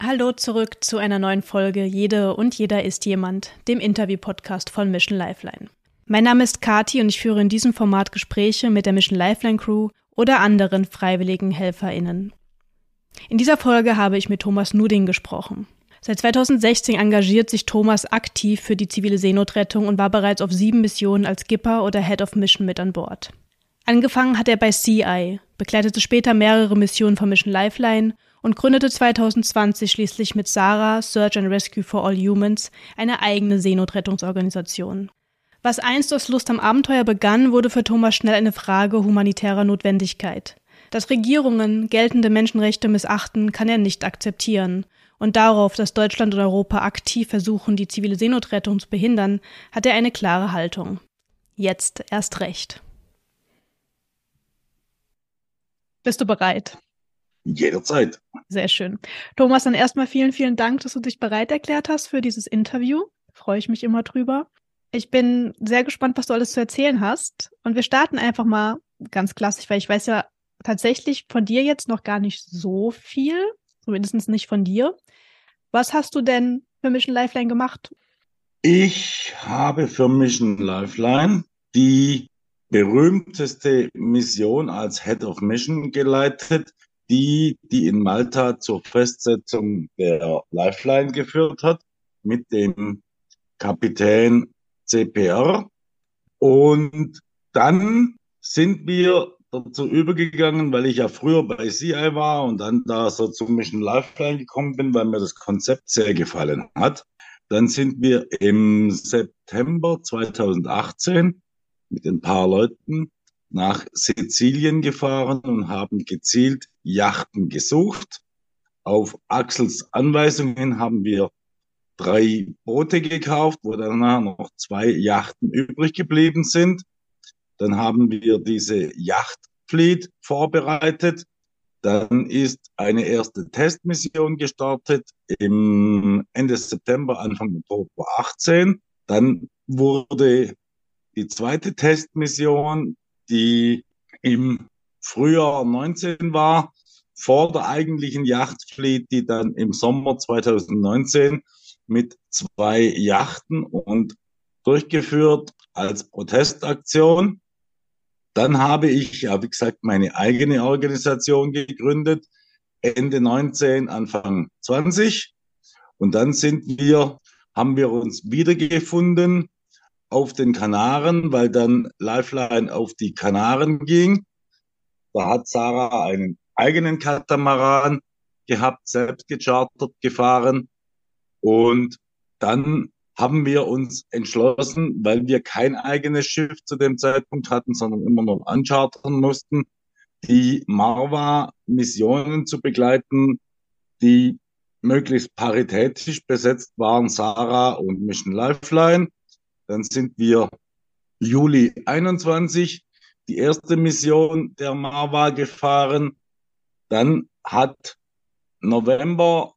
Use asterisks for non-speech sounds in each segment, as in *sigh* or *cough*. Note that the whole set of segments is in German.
Hallo zurück zu einer neuen Folge Jede und jeder ist jemand, dem Interview-Podcast von Mission Lifeline. Mein Name ist Kati und ich führe in diesem Format Gespräche mit der Mission Lifeline Crew oder anderen freiwilligen HelferInnen. In dieser Folge habe ich mit Thomas Nuding gesprochen. Seit 2016 engagiert sich Thomas aktiv für die zivile Seenotrettung und war bereits auf sieben Missionen als Skipper oder Head of Mission mit an Bord. Angefangen hat er bei CI, begleitete später mehrere Missionen von Mission Lifeline und gründete 2020 schließlich mit Sarah Search and Rescue for All Humans eine eigene Seenotrettungsorganisation. Was einst aus Lust am Abenteuer begann, wurde für Thomas schnell eine Frage humanitärer Notwendigkeit. Dass Regierungen geltende Menschenrechte missachten, kann er nicht akzeptieren. Und darauf, dass Deutschland und Europa aktiv versuchen, die zivile Seenotrettung zu behindern, hat er eine klare Haltung. Jetzt erst recht. Bist du bereit? Jederzeit. Sehr schön. Thomas, dann erstmal vielen, vielen Dank, dass du dich bereit erklärt hast für dieses Interview. Freue ich mich immer drüber. Ich bin sehr gespannt, was du alles zu erzählen hast. Und wir starten einfach mal ganz klassisch, weil ich weiß ja tatsächlich von dir jetzt noch gar nicht so viel, zumindest nicht von dir. Was hast du denn für Mission Lifeline gemacht? Ich habe für Mission Lifeline die berühmteste Mission als Head of Mission geleitet, die, die in Malta zur Festsetzung der Lifeline geführt hat, mit dem Kapitän CPR. Und dann sind wir dazu übergegangen, weil ich ja früher bei CI war und dann da so zum Mission Lifeline gekommen bin, weil mir das Konzept sehr gefallen hat. Dann sind wir im September 2018 mit ein paar Leuten nach Sizilien gefahren und haben gezielt Yachten gesucht. Auf Axels Anweisungen haben wir drei Boote gekauft, wo danach noch zwei Yachten übrig geblieben sind. Dann haben wir diese Yachtfleet vorbereitet. Dann ist eine erste Testmission gestartet im Ende September, Anfang Oktober 18. Dann wurde die zweite Testmission die im Frühjahr 19 war, vor der eigentlichen Yachtfleet, die dann im Sommer 2019 mit zwei Yachten und durchgeführt als Protestaktion. Dann habe ich, ja, wie gesagt, meine eigene Organisation gegründet, Ende 19, Anfang 20. Und dann sind wir, haben wir uns wiedergefunden auf den Kanaren, weil dann Lifeline auf die Kanaren ging. Da hat Sarah einen eigenen Katamaran gehabt, selbst gechartert gefahren. Und dann haben wir uns entschlossen, weil wir kein eigenes Schiff zu dem Zeitpunkt hatten, sondern immer noch anchartern mussten, die Marva-Missionen zu begleiten, die möglichst paritätisch besetzt waren, Sarah und Mission Lifeline. Dann sind wir Juli 21 die erste Mission der Marva gefahren. Dann hat November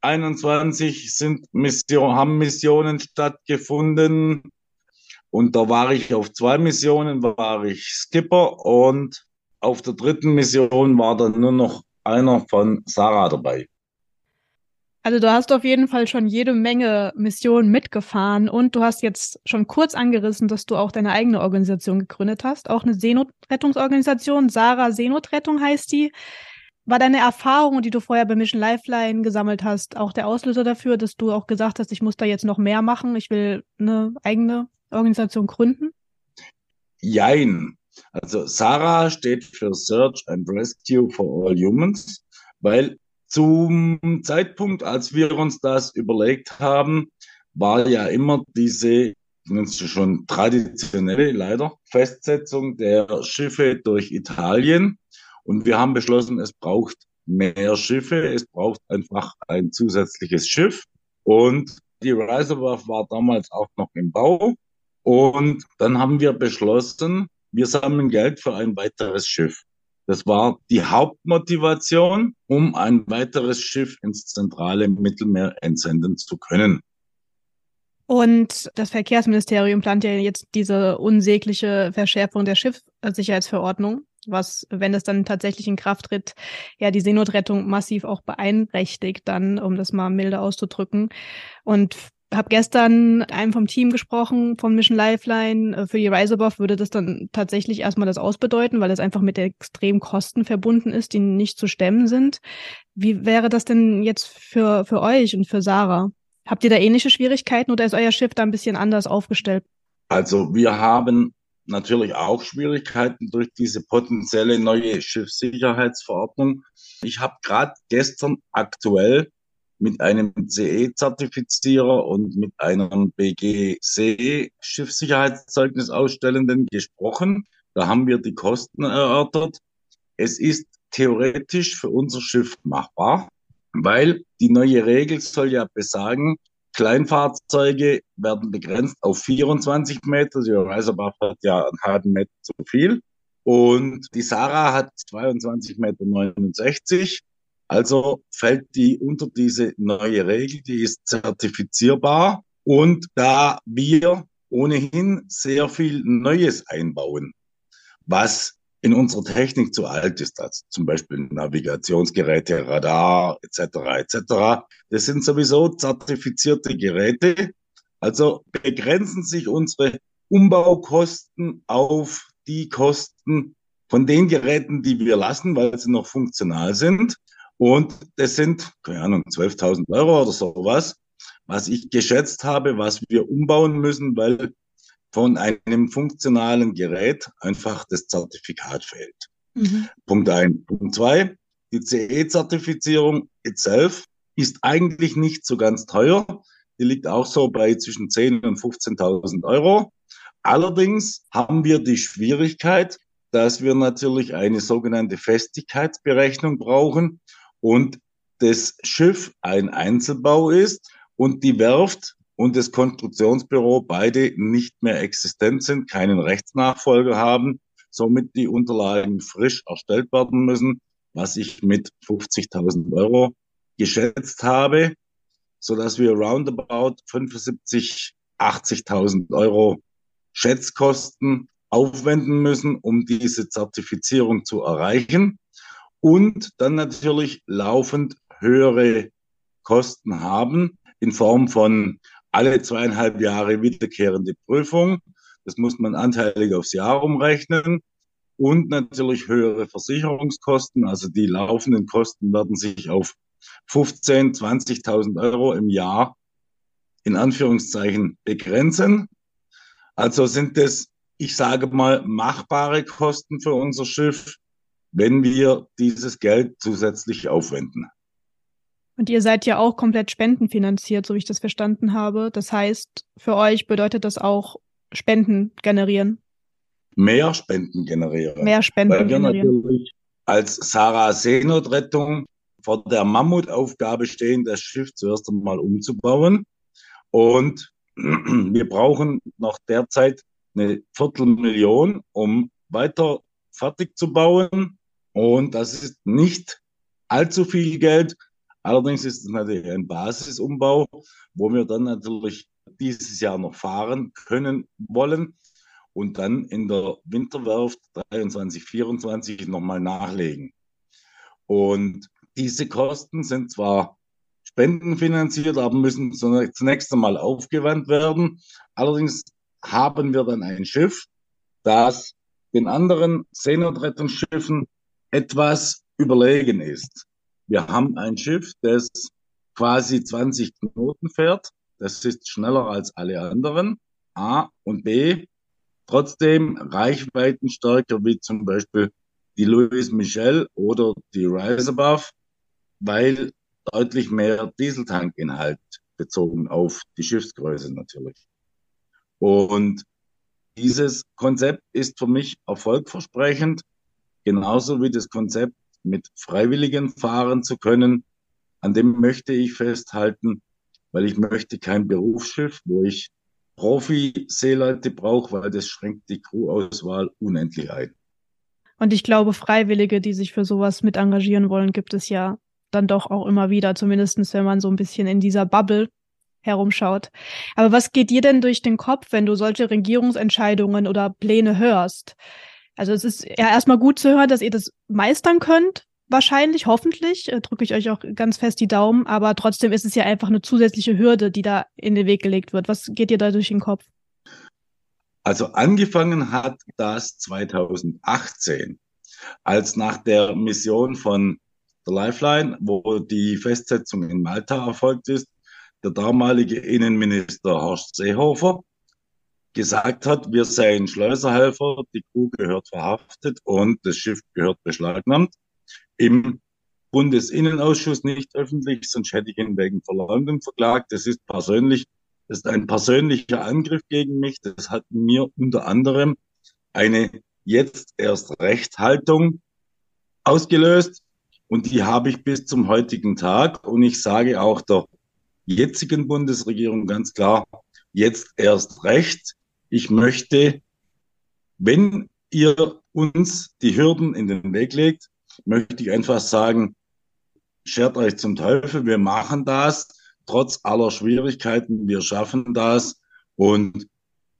21 sind Mission, haben Missionen stattgefunden. Und da war ich auf zwei Missionen, war ich Skipper und auf der dritten Mission war dann nur noch einer von Sarah dabei. Also du hast auf jeden Fall schon jede Menge Missionen mitgefahren und du hast jetzt schon kurz angerissen, dass du auch deine eigene Organisation gegründet hast, auch eine Seenotrettungsorganisation. Sarah Seenotrettung heißt die. War deine Erfahrung, die du vorher bei Mission Lifeline gesammelt hast, auch der Auslöser dafür, dass du auch gesagt hast, ich muss da jetzt noch mehr machen, ich will eine eigene Organisation gründen? Jein. Also Sarah steht für Search and Rescue for All Humans, weil zum Zeitpunkt, als wir uns das überlegt haben, war ja immer diese, nennst du schon traditionelle, leider, Festsetzung der Schiffe durch Italien. Und wir haben beschlossen, es braucht mehr Schiffe, es braucht einfach ein zusätzliches Schiff. Und die Reservoir war damals auch noch im Bau. Und dann haben wir beschlossen, wir sammeln Geld für ein weiteres Schiff. Das war die Hauptmotivation, um ein weiteres Schiff ins zentrale Mittelmeer entsenden zu können. Und das Verkehrsministerium plant ja jetzt diese unsägliche Verschärfung der Schiffssicherheitsverordnung. was, wenn es dann tatsächlich in Kraft tritt, ja die Seenotrettung massiv auch beeinträchtigt, dann, um das mal milde auszudrücken. Und habe gestern mit einem vom Team gesprochen, von Mission Lifeline. Äh, für die Rise Above würde das dann tatsächlich erstmal das ausbedeuten, weil es einfach mit extremen Kosten verbunden ist, die nicht zu stemmen sind. Wie wäre das denn jetzt für, für euch und für Sarah? Habt ihr da ähnliche Schwierigkeiten oder ist euer Schiff da ein bisschen anders aufgestellt? Also wir haben natürlich auch Schwierigkeiten durch diese potenzielle neue Schiffssicherheitsverordnung. Ich habe gerade gestern aktuell mit einem CE-Zertifizierer und mit einem BGC Schiffssicherheitszeugnis ausstellenden gesprochen. Da haben wir die Kosten erörtert. Es ist theoretisch für unser Schiff machbar, weil die neue Regel soll ja besagen, Kleinfahrzeuge werden begrenzt auf 24 Meter. Die Reiserbach hat ja einen halben Meter zu viel. Und die Sarah hat 22,69 Meter. Also fällt die unter diese neue Regel, die ist zertifizierbar. Und da wir ohnehin sehr viel Neues einbauen, was in unserer Technik zu alt ist, also zum Beispiel Navigationsgeräte, Radar etc. etc. Das sind sowieso zertifizierte Geräte. Also begrenzen sich unsere Umbaukosten auf die Kosten von den Geräten, die wir lassen, weil sie noch funktional sind. Und das sind, keine Ahnung, 12.000 Euro oder sowas, was ich geschätzt habe, was wir umbauen müssen, weil von einem funktionalen Gerät einfach das Zertifikat fehlt. Mhm. Punkt ein. Punkt zwei, die CE-Zertifizierung itself ist eigentlich nicht so ganz teuer. Die liegt auch so bei zwischen 10.000 und 15.000 Euro. Allerdings haben wir die Schwierigkeit, dass wir natürlich eine sogenannte Festigkeitsberechnung brauchen und das Schiff ein Einzelbau ist und die Werft und das Konstruktionsbüro beide nicht mehr existent sind, keinen Rechtsnachfolger haben, somit die Unterlagen frisch erstellt werden müssen, was ich mit 50.000 Euro geschätzt habe, so dass wir roundabout 75, 80.000 Euro Schätzkosten aufwenden müssen, um diese Zertifizierung zu erreichen und dann natürlich laufend höhere Kosten haben in Form von alle zweieinhalb Jahre wiederkehrende Prüfung. Das muss man anteilig aufs Jahr umrechnen. Und natürlich höhere Versicherungskosten. Also die laufenden Kosten werden sich auf 15, 20.000 Euro im Jahr in Anführungszeichen begrenzen. Also sind es, ich sage mal, machbare Kosten für unser Schiff, wenn wir dieses Geld zusätzlich aufwenden. Und ihr seid ja auch komplett spendenfinanziert, so wie ich das verstanden habe. Das heißt, für euch bedeutet das auch Spenden generieren. Mehr Spenden generieren. Mehr Spenden Weil wir generieren. natürlich als Sarah Seenotrettung vor der Mammutaufgabe stehen, das Schiff zuerst einmal umzubauen. Und *clears throat* wir brauchen noch derzeit eine Viertelmillion, um weiter fertig zu bauen. Und das ist nicht allzu viel Geld. Allerdings ist es natürlich ein Basisumbau, wo wir dann natürlich dieses Jahr noch fahren können wollen und dann in der Winterwerft 23, 24 nochmal nachlegen. Und diese Kosten sind zwar spendenfinanziert, aber müssen zunächst einmal aufgewandt werden. Allerdings haben wir dann ein Schiff, das den anderen Seenotrettungsschiffen etwas überlegen ist. Wir haben ein Schiff, das quasi 20 Knoten fährt. Das ist schneller als alle anderen. A und B. Trotzdem Reichweitenstärker wie zum Beispiel die Louis Michel oder die Rise Above, weil deutlich mehr Dieseltankinhalt bezogen auf die Schiffsgröße natürlich. Und dieses Konzept ist für mich erfolgversprechend, genauso wie das Konzept mit Freiwilligen fahren zu können. An dem möchte ich festhalten, weil ich möchte kein Berufsschiff, wo ich Profi-Seeleute brauche, weil das schränkt die Crew-Auswahl unendlich ein. Und ich glaube, Freiwillige, die sich für sowas mit engagieren wollen, gibt es ja dann doch auch immer wieder, zumindestens wenn man so ein bisschen in dieser Bubble herumschaut. Aber was geht dir denn durch den Kopf, wenn du solche Regierungsentscheidungen oder Pläne hörst? Also es ist ja erstmal gut zu hören, dass ihr das meistern könnt. Wahrscheinlich, hoffentlich, äh, drücke ich euch auch ganz fest die Daumen, aber trotzdem ist es ja einfach eine zusätzliche Hürde, die da in den Weg gelegt wird. Was geht dir da durch den Kopf? Also angefangen hat das 2018, als nach der Mission von der Lifeline, wo die Festsetzung in Malta erfolgt ist, der damalige Innenminister Horst Seehofer gesagt hat, wir seien Schleuserhelfer, die Crew gehört verhaftet und das Schiff gehört beschlagnahmt. Im Bundesinnenausschuss nicht öffentlich, sonst hätte ich ihn wegen Verleumdung verklagt. Das ist persönlich das ist ein persönlicher Angriff gegen mich. Das hat mir unter anderem eine jetzt erst Rechthaltung ausgelöst. Und die habe ich bis zum heutigen Tag. Und ich sage auch der jetzigen Bundesregierung ganz klar, jetzt erst recht. Ich möchte, wenn ihr uns die Hürden in den Weg legt, möchte ich einfach sagen, schert euch zum Teufel, wir machen das trotz aller Schwierigkeiten, wir schaffen das und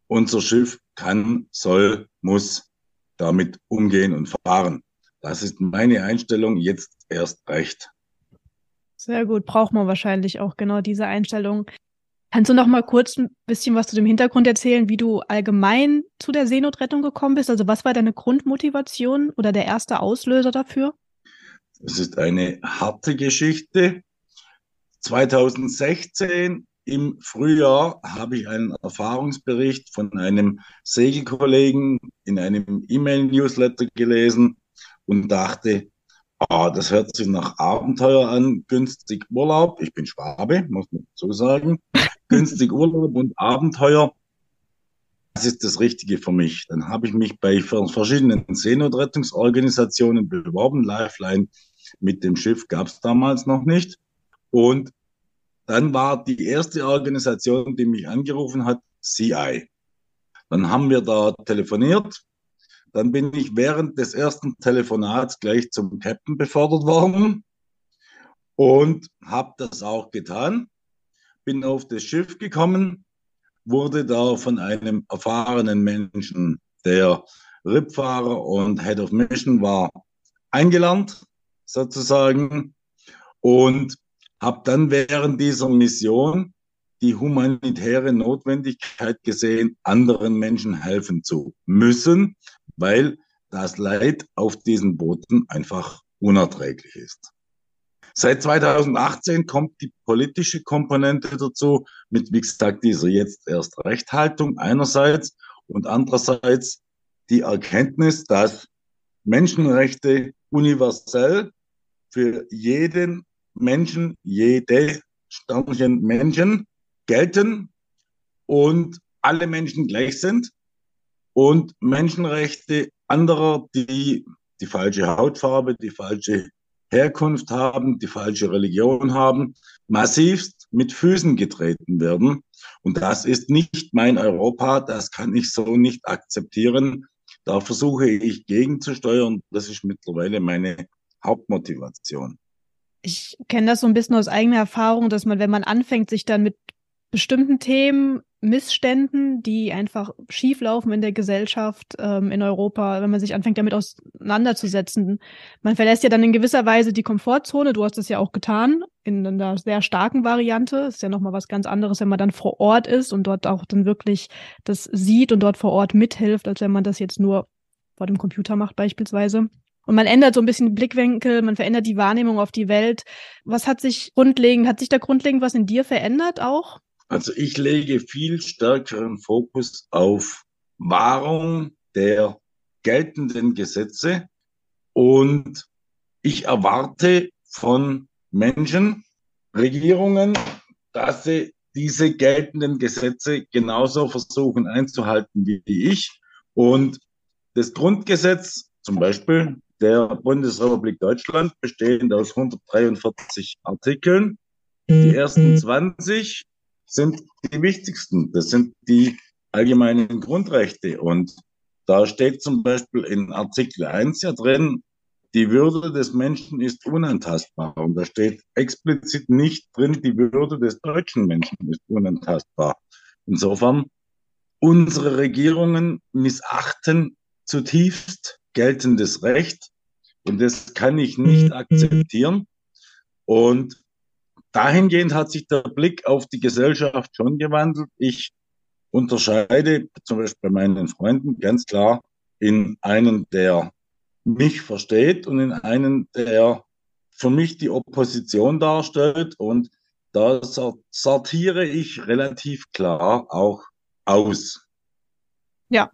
unser Schiff kann, soll, muss damit umgehen und fahren. Das ist meine Einstellung jetzt erst recht. Sehr gut, braucht man wahrscheinlich auch genau diese Einstellung. Kannst du noch mal kurz ein bisschen was zu dem Hintergrund erzählen, wie du allgemein zu der Seenotrettung gekommen bist? Also was war deine Grundmotivation oder der erste Auslöser dafür? Es ist eine harte Geschichte. 2016 im Frühjahr habe ich einen Erfahrungsbericht von einem Segelkollegen in einem E-Mail-Newsletter gelesen und dachte, ah, das hört sich nach Abenteuer an, günstig Urlaub. Ich bin Schwabe, muss man so sagen. *laughs* günstig Urlaub und Abenteuer. Das ist das Richtige für mich. Dann habe ich mich bei verschiedenen Seenotrettungsorganisationen beworben. Lifeline mit dem Schiff gab es damals noch nicht. Und dann war die erste Organisation, die mich angerufen hat, CI. Dann haben wir da telefoniert. Dann bin ich während des ersten Telefonats gleich zum Captain befördert worden und habe das auch getan. Bin auf das Schiff gekommen, wurde da von einem erfahrenen Menschen, der Rippfahrer und Head of Mission war, eingelernt, sozusagen. Und habe dann während dieser Mission die humanitäre Notwendigkeit gesehen, anderen Menschen helfen zu müssen, weil das Leid auf diesen Booten einfach unerträglich ist. Seit 2018 kommt die politische Komponente dazu, mit, wie gesagt, dieser jetzt erst Rechthaltung einerseits und andererseits die Erkenntnis, dass Menschenrechte universell für jeden Menschen, jede Sternchen Menschen gelten und alle Menschen gleich sind und Menschenrechte anderer, die die falsche Hautfarbe, die falsche Herkunft haben, die falsche Religion haben, massivst mit Füßen getreten werden. Und das ist nicht mein Europa, das kann ich so nicht akzeptieren. Da versuche ich gegenzusteuern. Das ist mittlerweile meine Hauptmotivation ich kenne das so ein bisschen aus eigener Erfahrung, dass man, wenn man anfängt, sich dann mit bestimmten Themen, Missständen, die einfach schieflaufen in der Gesellschaft, ähm, in Europa, wenn man sich anfängt, damit auseinanderzusetzen. Man verlässt ja dann in gewisser Weise die Komfortzone. Du hast das ja auch getan, in einer sehr starken Variante. ist ja nochmal was ganz anderes, wenn man dann vor Ort ist und dort auch dann wirklich das sieht und dort vor Ort mithilft, als wenn man das jetzt nur vor dem Computer macht beispielsweise. Und man ändert so ein bisschen den Blickwinkel, man verändert die Wahrnehmung auf die Welt. Was hat sich grundlegend, hat sich da grundlegend was in dir verändert auch? Also ich lege viel stärkeren Fokus auf Wahrung der geltenden Gesetze und ich erwarte von Menschen, Regierungen, dass sie diese geltenden Gesetze genauso versuchen einzuhalten wie ich. Und das Grundgesetz zum Beispiel der Bundesrepublik Deutschland, bestehend aus 143 Artikeln. Die ersten 20 sind die wichtigsten. Das sind die allgemeinen Grundrechte. Und da steht zum Beispiel in Artikel 1 ja drin, die Würde des Menschen ist unantastbar. Und da steht explizit nicht drin, die Würde des deutschen Menschen ist unantastbar. Insofern, unsere Regierungen missachten zutiefst geltendes Recht und das kann ich nicht akzeptieren. Und dahingehend hat sich der Blick auf die Gesellschaft schon gewandelt. Ich unterscheide zum Beispiel bei meinen Freunden ganz klar in einen, der mich versteht und in einen, der für mich die Opposition darstellt. Und da sortiere ich relativ klar auch aus. Ja,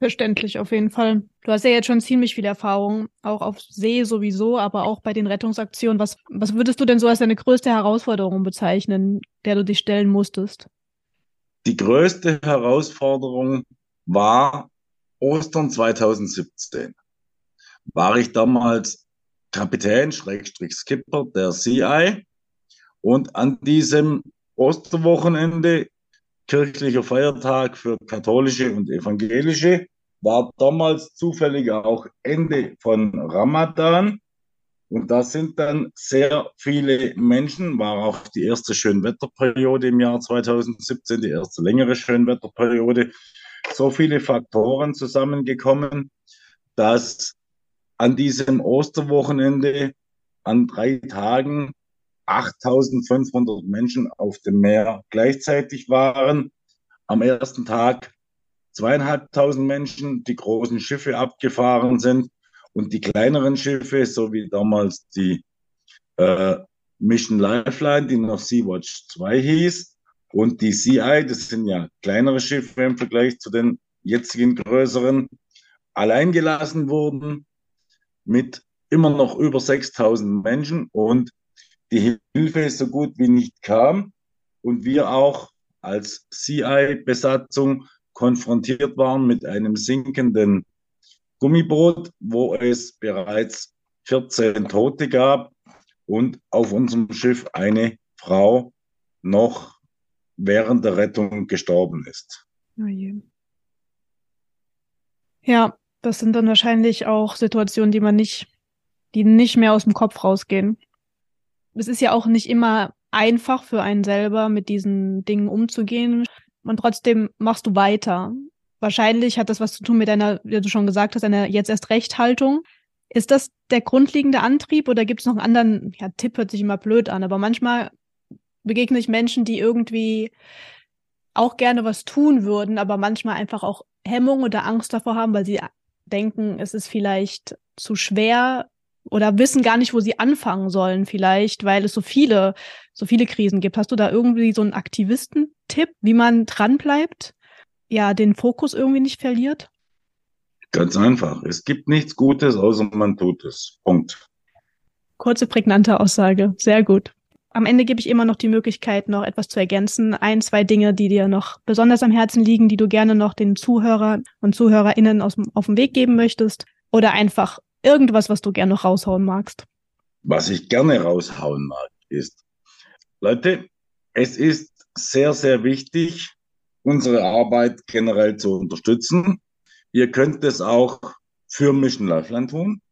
verständlich auf jeden Fall. Du hast ja jetzt schon ziemlich viel Erfahrung, auch auf See sowieso, aber auch bei den Rettungsaktionen. Was, was würdest du denn so als deine größte Herausforderung bezeichnen, der du dich stellen musstest? Die größte Herausforderung war Ostern 2017. War ich damals Kapitän, Schrägstrich Skipper der CI und an diesem Osterwochenende, kirchlicher Feiertag für katholische und evangelische, war damals zufällig auch Ende von Ramadan. Und da sind dann sehr viele Menschen, war auch die erste Schönwetterperiode im Jahr 2017, die erste längere Schönwetterperiode, so viele Faktoren zusammengekommen, dass an diesem Osterwochenende an drei Tagen 8500 Menschen auf dem Meer gleichzeitig waren. Am ersten Tag zweieinhalbtausend Menschen, die großen Schiffe abgefahren sind. Und die kleineren Schiffe, so wie damals die äh, Mission Lifeline, die noch Sea-Watch 2 hieß, und die CI, das sind ja kleinere Schiffe im Vergleich zu den jetzigen größeren, allein gelassen wurden mit immer noch über 6000 Menschen. Und die Hilfe so gut wie nicht kam und wir auch als CI-Besatzung konfrontiert waren mit einem sinkenden Gummiboot, wo es bereits 14 Tote gab und auf unserem Schiff eine Frau noch während der Rettung gestorben ist. Oh ja, das sind dann wahrscheinlich auch Situationen, die man nicht, die nicht mehr aus dem Kopf rausgehen. Es ist ja auch nicht immer einfach für einen selber, mit diesen Dingen umzugehen. Und trotzdem machst du weiter. Wahrscheinlich hat das was zu tun mit deiner, wie du schon gesagt hast, einer jetzt erst Rechthaltung. Ist das der grundlegende Antrieb oder gibt es noch einen anderen, ja, Tipp hört sich immer blöd an, aber manchmal begegne ich Menschen, die irgendwie auch gerne was tun würden, aber manchmal einfach auch Hemmung oder Angst davor haben, weil sie denken, es ist vielleicht zu schwer oder wissen gar nicht, wo sie anfangen sollen, vielleicht, weil es so viele, so viele Krisen gibt. Hast du da irgendwie so einen Aktivistentipp, wie man dranbleibt? Ja, den Fokus irgendwie nicht verliert? Ganz einfach. Es gibt nichts Gutes, außer man tut es. Punkt. Kurze, prägnante Aussage. Sehr gut. Am Ende gebe ich immer noch die Möglichkeit, noch etwas zu ergänzen. Ein, zwei Dinge, die dir noch besonders am Herzen liegen, die du gerne noch den Zuhörer und ZuhörerInnen aus, auf den Weg geben möchtest. Oder einfach irgendwas, was du gerne noch raushauen magst. Was ich gerne raushauen mag, ist, Leute, es ist sehr, sehr wichtig, unsere Arbeit generell zu unterstützen. Ihr könnt es auch für Mission Lifeline tun.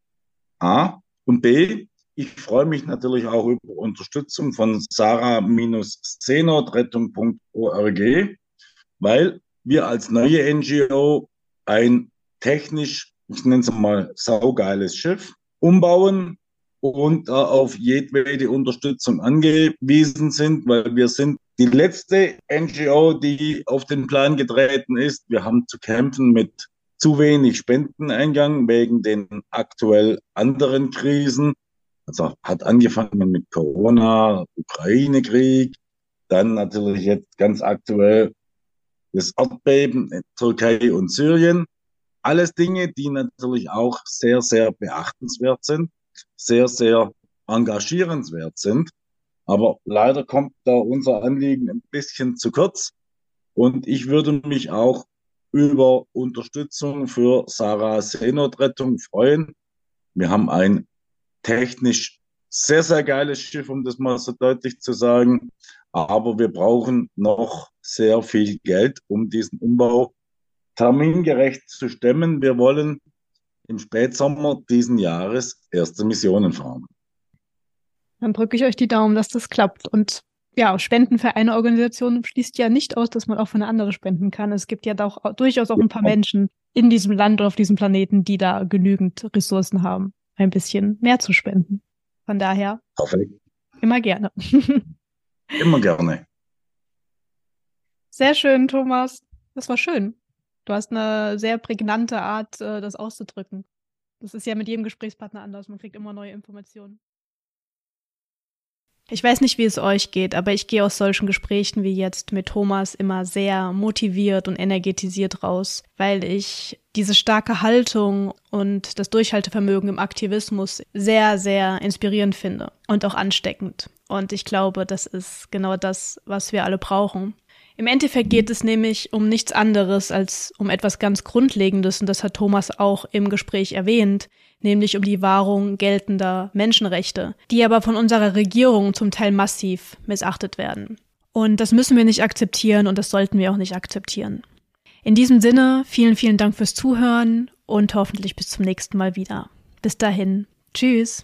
A. Und B. Ich freue mich natürlich auch über Unterstützung von sarah-seenotrettung.org, weil wir als neue NGO ein technisch, ich nenne es mal, saugeiles Schiff umbauen und da auf jedwede Unterstützung angewiesen sind, weil wir sind die letzte NGO, die auf den Plan getreten ist. Wir haben zu kämpfen mit zu wenig Spendeneingang wegen den aktuell anderen Krisen. Also hat angefangen mit Corona, Ukraine-Krieg, dann natürlich jetzt ganz aktuell das Erdbeben in Türkei und Syrien. Alles Dinge, die natürlich auch sehr, sehr beachtenswert sind, sehr, sehr engagierenswert sind. Aber leider kommt da unser Anliegen ein bisschen zu kurz. Und ich würde mich auch über Unterstützung für Sarah Seenotrettung freuen. Wir haben ein technisch sehr, sehr geiles Schiff, um das mal so deutlich zu sagen. Aber wir brauchen noch sehr viel Geld, um diesen Umbau termingerecht zu stemmen. Wir wollen im Spätsommer diesen Jahres erste Missionen fahren. Dann drücke ich euch die Daumen, dass das klappt. Und ja, Spenden für eine Organisation schließt ja nicht aus, dass man auch für eine andere spenden kann. Es gibt ja auch, durchaus auch ein paar Menschen, in diesem Land oder auf diesem Planeten, die da genügend Ressourcen haben, ein bisschen mehr zu spenden. Von daher. Perfekt. Immer gerne. Immer gerne. Sehr schön, Thomas. Das war schön. Du hast eine sehr prägnante Art, äh, das auszudrücken. Das ist ja mit jedem Gesprächspartner anders. Man kriegt immer neue Informationen. Ich weiß nicht, wie es euch geht, aber ich gehe aus solchen Gesprächen wie jetzt mit Thomas immer sehr motiviert und energetisiert raus, weil ich diese starke Haltung und das Durchhaltevermögen im Aktivismus sehr, sehr inspirierend finde und auch ansteckend. Und ich glaube, das ist genau das, was wir alle brauchen. Im Endeffekt geht es nämlich um nichts anderes als um etwas ganz Grundlegendes, und das hat Thomas auch im Gespräch erwähnt, nämlich um die Wahrung geltender Menschenrechte, die aber von unserer Regierung zum Teil massiv missachtet werden. Und das müssen wir nicht akzeptieren und das sollten wir auch nicht akzeptieren. In diesem Sinne, vielen, vielen Dank fürs Zuhören und hoffentlich bis zum nächsten Mal wieder. Bis dahin, tschüss.